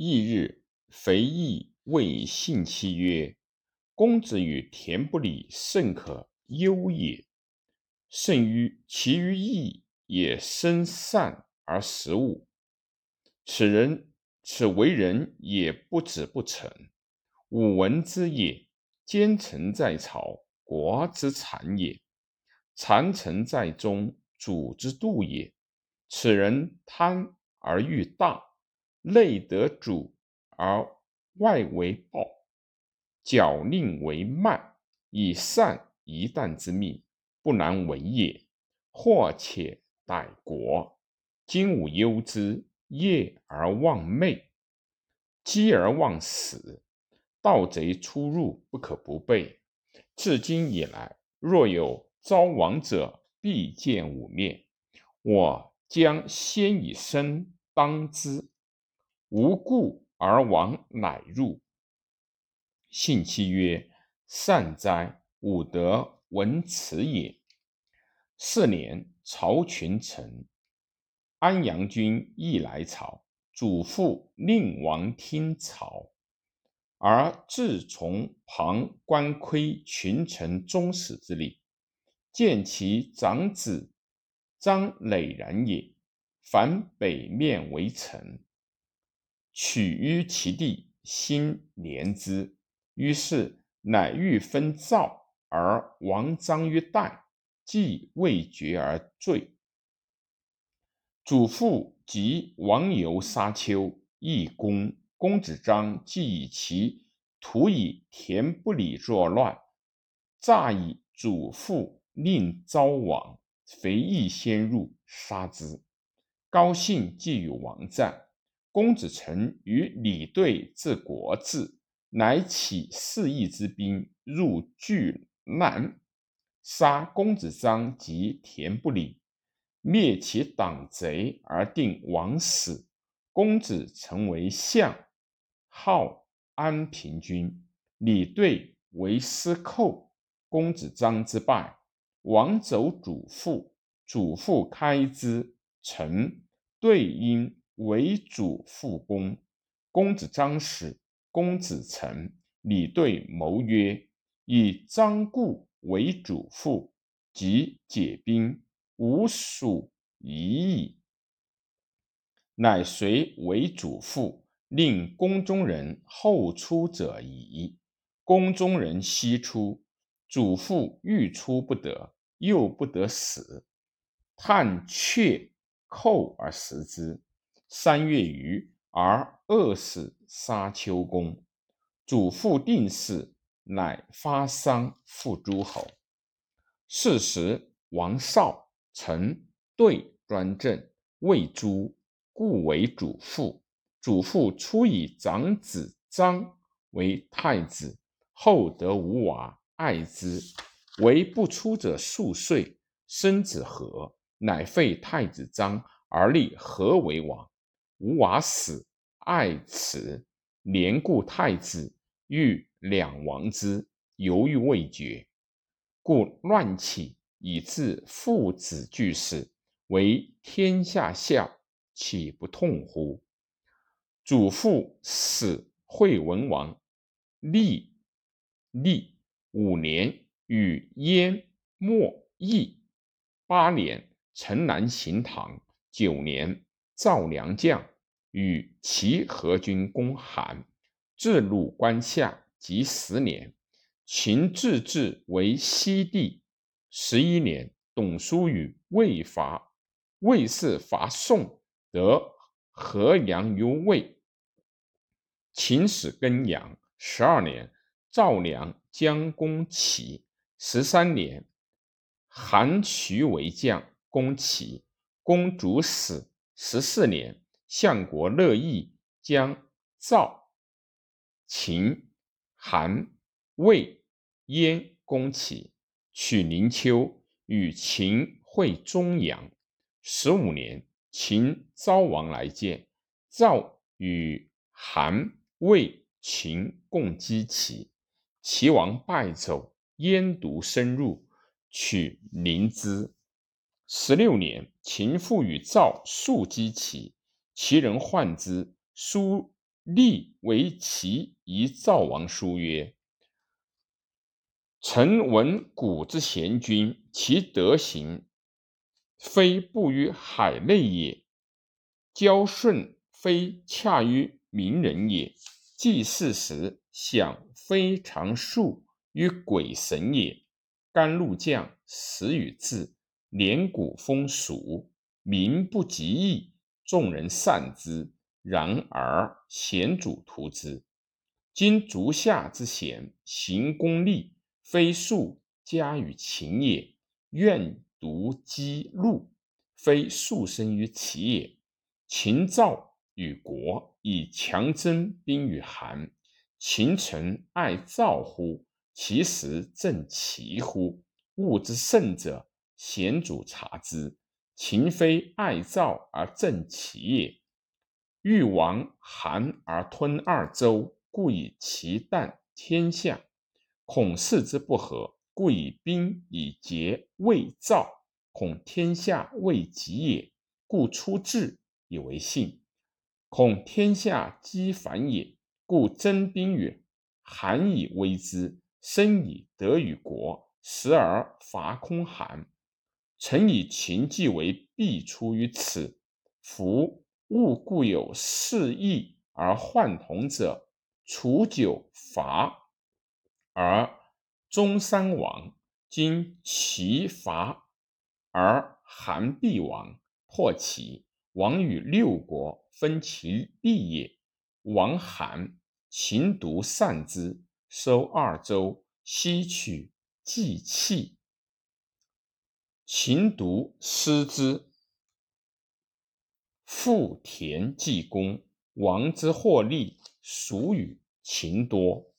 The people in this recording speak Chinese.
翌日，肥义谓信戚曰：“公子与田不礼，甚可忧也。甚于其余义也，生善而食物。此人，此为人也不止不成。吾闻之也。奸臣在朝，国之产也；谗臣在中，主之度也。此人贪而欲大。”内得主而外为暴，矫佞为慢，以善一旦之命，不难为也。或且歹国，今吾忧之，夜而忘寐，饥而忘食，盗贼出入，不可不备。至今以来，若有遭亡者，必见吾面。我将先以身当之。无故而亡，乃入。信其曰：“善哉！吾得闻此也。”四年，曹群臣安阳君亦来朝，祖父令王听朝，而自从旁观窥群臣终始之礼，见其长子张磊然也，反北面为臣。取于其地，心怜之，于是乃欲分赵，而王章于代，既未决而罪。祖父及王游沙丘，义公公子章，既以其徒以田不礼作乱，诈以祖父令昭王，肥义先入杀之。高兴既与王战。公子成与李队自国治，乃起四邑之兵入巨难，杀公子章及田不礼，灭其党贼而定王死。公子成为相，号安平君。李队为司寇。公子章之败，王走主父，主父开之，臣对应。为主复公，公子张使，公子成，李对谋曰：“以张固为主父，即解兵，吾属疑矣。”乃随为主父，令宫中人后出者矣。宫中人悉出，主父欲出不得，又不得死，叹却寇而食之。三月余，而饿死沙丘公。祖父定死，乃发丧复诸侯。是时，王少、臣对专政，未诛，故为主父。主父初以长子张为太子，后得无娃，爱之。为不出者数岁，生子和，乃废太子张，而立和为王。吴娃死，爱此，年故太子，欲两王之，犹豫未决，故乱起，以致父子俱死，为天下笑，岂不痛乎？祖父死，惠文王立立五年，与燕、莫、邑八年，城南行唐九年。赵良将与齐合军攻韩，至鲁关下，即十年。秦自治为西地。十一年，董叔与魏伐，魏氏伐宋，得河阳于魏。秦始更阳。十二年，赵良将攻齐。十三年，韩徐为将攻齐，公主死。十四年，相国乐毅将赵、秦、韩、魏、燕攻齐，取灵丘，与秦会中阳。十五年，秦昭王来见，赵与韩、魏、秦共击齐，齐王败走，燕独深入，取临淄。十六年，秦复与赵数击齐，齐人患之，书立为其一赵王书曰：“臣闻古之贤君，其德行非布于海内也；交顺非洽于民人也；祭祀时，享非常数于鬼神也。甘露降，时与至，连谷风俗，民不及义，众人善之。然而贤主图之。今足下之贤，行功利，非术加于勤也；愿独积禄，非术生于齐也。秦赵与国，以强征兵于韩。秦臣爱赵乎？其实正齐乎？物之胜者，贤主察之。秦非爱赵而正齐也。欲亡韩而吞二周，故以其淡天下；恐事之不和，故以兵以结魏赵。恐天下未及也，故出治以为信；恐天下积反也，故征兵于韩以威之。生以得与国，时而伐空韩。臣以秦计为必出于此。夫物固有四异而患同者，楚久伐而中山亡。今齐伐而韩必亡，破齐，亡与六国分其利也。亡韩，秦独善之。收二州，西取祭器。秦独失之，富田济公。王之获利，属与秦多。